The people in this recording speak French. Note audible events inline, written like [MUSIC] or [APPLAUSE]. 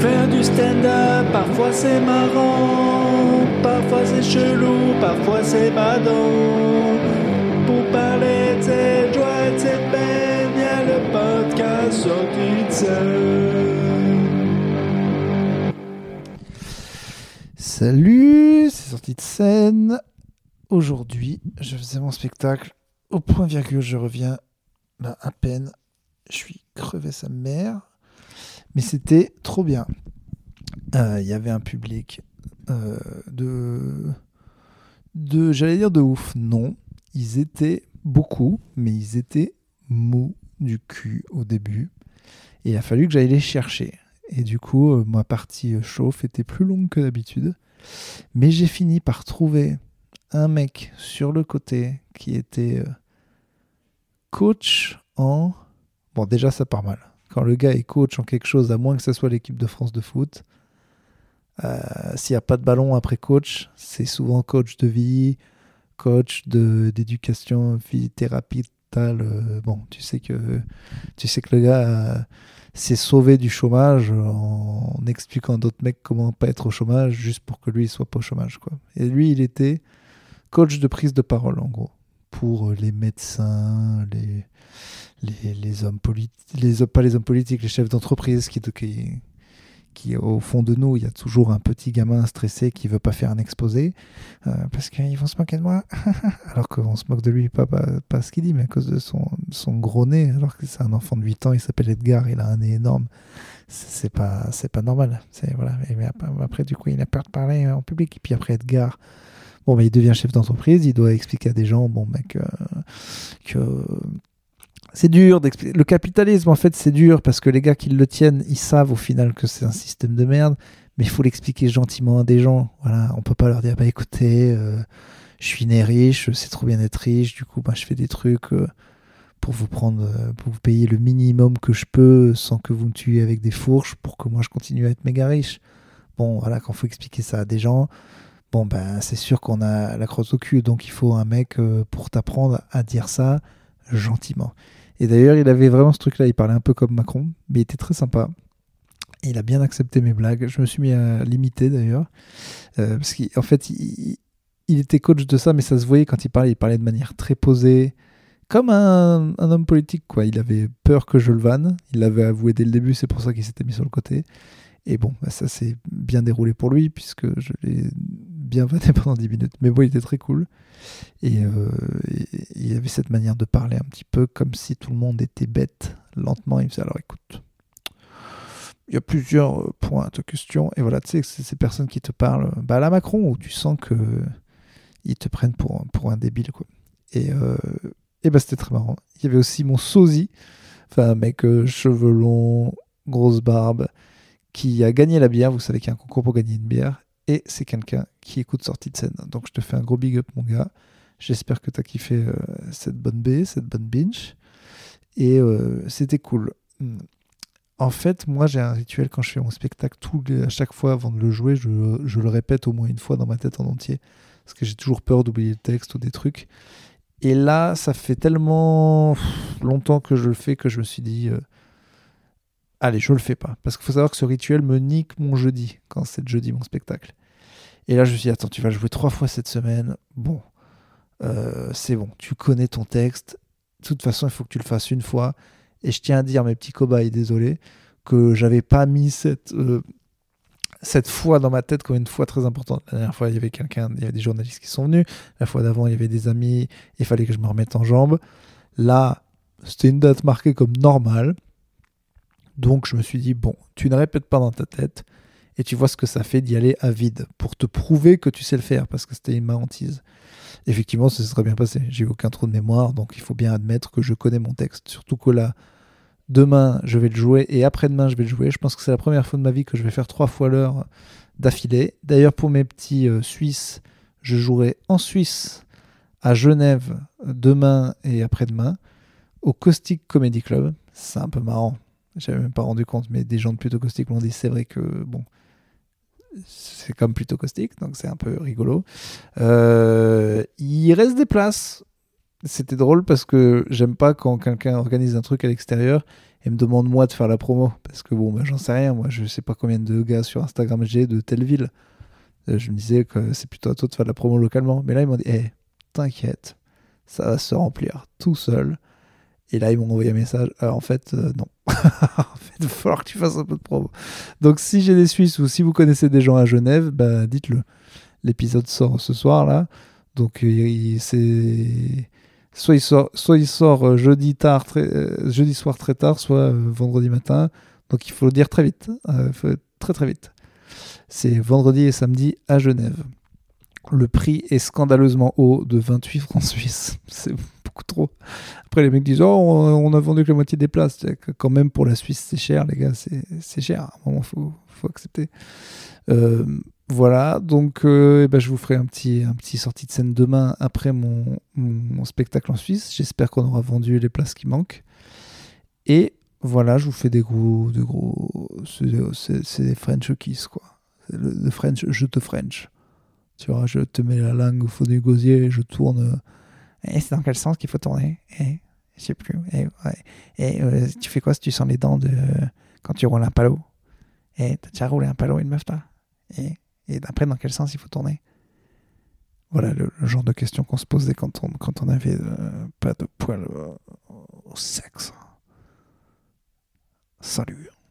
Faire du stand-up, parfois c'est marrant, parfois c'est chelou, parfois c'est badant. Pour parler de cette joie de cette peine, y a le podcast sorti de scène. Salut, c'est sorti de scène. Aujourd'hui, je faisais mon spectacle au point virgule, je reviens là à peine. Je suis crevé sa mère. Mais c'était trop bien. Euh, Il y avait un public euh, de. de J'allais dire de ouf. Non. Ils étaient beaucoup, mais ils étaient mous du cul au début. Et il a fallu que j'aille les chercher. Et du coup, euh, ma partie chauffe était plus longue que d'habitude. Mais j'ai fini par trouver un mec sur le côté qui était coach en... Bon, déjà, ça part mal. Quand le gars est coach en quelque chose, à moins que ce soit l'équipe de France de foot, euh, s'il n'y a pas de ballon après coach, c'est souvent coach de vie, coach d'éducation thérapitale. euh, bon, tu sais que, tu sais que le gars euh, s'est sauvé du chômage en, expliquant à d'autres mecs comment pas être au chômage juste pour que lui il soit pas au chômage. Quoi. Et lui, il était coach de prise de parole, en gros, pour les médecins, les, les, hommes politiques, les, pas les hommes politiques, les chefs d'entreprise qui, au fond de nous, il y a toujours un petit gamin stressé qui veut pas faire un exposé euh, parce qu'ils vont se moquer de moi. [LAUGHS] alors qu'on se moque de lui, pas, pas, ce qu'il dit, mais à cause de son, gros nez, alors que c'est un enfant de 8 ans, il s'appelle Edgar, il a un nez énorme. C'est pas, pas normal. C'est, voilà. Mais après, du coup, il a peur de parler en public. Et puis après, Edgar, bon, il devient chef d'entreprise, il doit expliquer à des gens, bon, euh, que c'est dur d'expliquer. Le capitalisme, en fait, c'est dur parce que les gars qui le tiennent, ils savent au final que c'est un système de merde, mais il faut l'expliquer gentiment à des gens. Voilà, on peut pas leur dire, bah écoutez, euh, je suis né riche, c'est trop bien d'être riche, du coup, bah, je fais des trucs euh, pour vous prendre, euh, pour vous payer le minimum que je peux sans que vous me tuiez avec des fourches pour que moi je continue à être méga riche. Bon, voilà, quand faut expliquer ça à des gens, bon, ben, c'est sûr qu'on a la crosse au cul, donc il faut un mec pour t'apprendre à dire ça gentiment. Et d'ailleurs, il avait vraiment ce truc-là, il parlait un peu comme Macron, mais il était très sympa. Il a bien accepté mes blagues. Je me suis mis à l'imiter d'ailleurs. Euh, parce qu'en fait, il, était coach de ça, mais ça se voyait quand il parlait. Il parlait de manière très posée, comme un, un homme politique. quoi. Il avait peur que je le vanne. Il l'avait avoué dès le début, c'est pour ça qu'il s'était mis sur le côté. Et bon, bah, ça s'est bien déroulé pour lui, puisque je l'ai bien [LAUGHS] pendant 10 minutes. Mais bon, il était très cool. Et, euh, il avait cette manière de parler un petit peu comme si tout le monde était bête. Lentement, il faisait alors écoute, il y a plusieurs euh, points à ta question. Et voilà, tu sais, c'est ces personnes qui te parlent bah, à la Macron, où tu sens que ils te prennent pour, pour un débile. Quoi. Et, euh, et bah, c'était très marrant. Il y avait aussi mon sosie, enfin mec euh, cheveux grosse barbe, qui a gagné la bière. Vous savez qu'il y a un concours pour gagner une bière. Et c'est quelqu'un qui écoute sortie de scène. Donc je te fais un gros big up, mon gars. J'espère que tu as kiffé euh, cette bonne baie, cette bonne binge. Et euh, c'était cool. Hmm. En fait, moi, j'ai un rituel quand je fais mon spectacle. Tout, à chaque fois, avant de le jouer, je, le répète au moins une fois dans ma tête en entier. Parce que j'ai toujours peur d'oublier le texte ou des trucs. Et là, ça fait tellement longtemps que je le fais que je me suis dit... euh, Allez, je le fais pas. Parce qu'il faut savoir que ce rituel me nique mon jeudi, quand c'est jeudi mon spectacle. Et là, je me suis dit, attends, tu vas jouer trois fois cette semaine. Bon, euh, c'est bon, tu connais ton texte. De toute façon, il faut que tu le fasses une fois. Et je tiens à dire, mes petits cobayes, désolé, que j'avais pas mis cette, euh, cette fois dans ma tête comme une fois très importante. La dernière fois, il y avait quelqu'un, il y avait des journalistes qui sont venus. La fois d'avant, il y avait des amis. Il fallait que je me remette en jambes. Là, c'était une date marquée comme normale. Donc, je me suis dit, bon, tu ne répètes pas dans ta tête et tu vois ce que ça fait d'y aller à vide pour te prouver que tu sais le faire parce que c'était une hantise. Effectivement, ça très bien passé. J'ai aucun trou de mémoire, donc il faut bien admettre que je connais mon texte. Surtout que là, demain, je vais le jouer et après-demain, je vais le jouer. Je pense que c'est la première fois de ma vie que je vais faire trois fois l'heure d'affilée. D'ailleurs, pour mes petits euh, Suisses, je jouerai en Suisse, à Genève, demain et après-demain, au Caustic Comedy Club. C'est un peu marrant. J'avais même pas rendu compte, mais des gens de plutôt caustique m'ont dit c'est vrai que bon, c'est comme plutôt caustique, donc c'est un peu rigolo. Euh, il reste des places. c'était drôle parce que j'aime pas quand quelqu'un organise un truc à l'extérieur et me demande moi de faire la promo. Parce que bon, bah, j'en sais rien. Moi, je sais pas combien de gars sur Instagram j'ai de telle ville. Euh, je me disais que c'est plutôt à toi de faire la promo localement. Mais là, ils m'ont dit, hé, t'inquiète, ça va se remplir tout seul. Et là, ils m'ont envoyé un message. Euh, en fait, euh, non. [LAUGHS] en fait, il va falloir que tu fasses un peu de promo. Donc, si j'ai des Suisses ou si vous connaissez des gens à Genève, bah, dites-le. L'épisode sort ce soir, là. Donc, c'est soit il sort, soit il sort euh, jeudi, tard, euh, jeudi soir très tard, soit euh, vendredi matin. Donc il faut le dire très vite, très très vite. C'est vendredi et samedi à Genève. Le prix est scandaleusement haut de 28 francs suisses. [LAUGHS] C'est beaucoup trop. Après, les mecs disent Oh, on a vendu que la moitié des places. Quand même, pour la Suisse, c'est cher, les gars. C'est cher. À un moment, il faut, accepter. Euh, voilà, donc euh, eh ben, je vous ferai un petit, un petit sortie de scène demain après mon, spectacle en Suisse. J'espère qu'on aura vendu les places qui manquent. Et voilà, je vous fais des gros. De gros c'est des French kiss, quoi. Le, French, je te French. Tu vois, je te mets la langue au fond du gosier je tourne. Et c'est dans quel sens qu'il faut tourner? Et je sais plus. Et, euh, tu fais quoi si tu sens les dents de quand tu roules un palo Et t'as déjà roulé un palo une meuf, toi Et et après, dans quel sens il faut tourner? Voilà le, genre de questions qu'on se posait quand on, quand avait euh, pas de poils au sexe. Salut.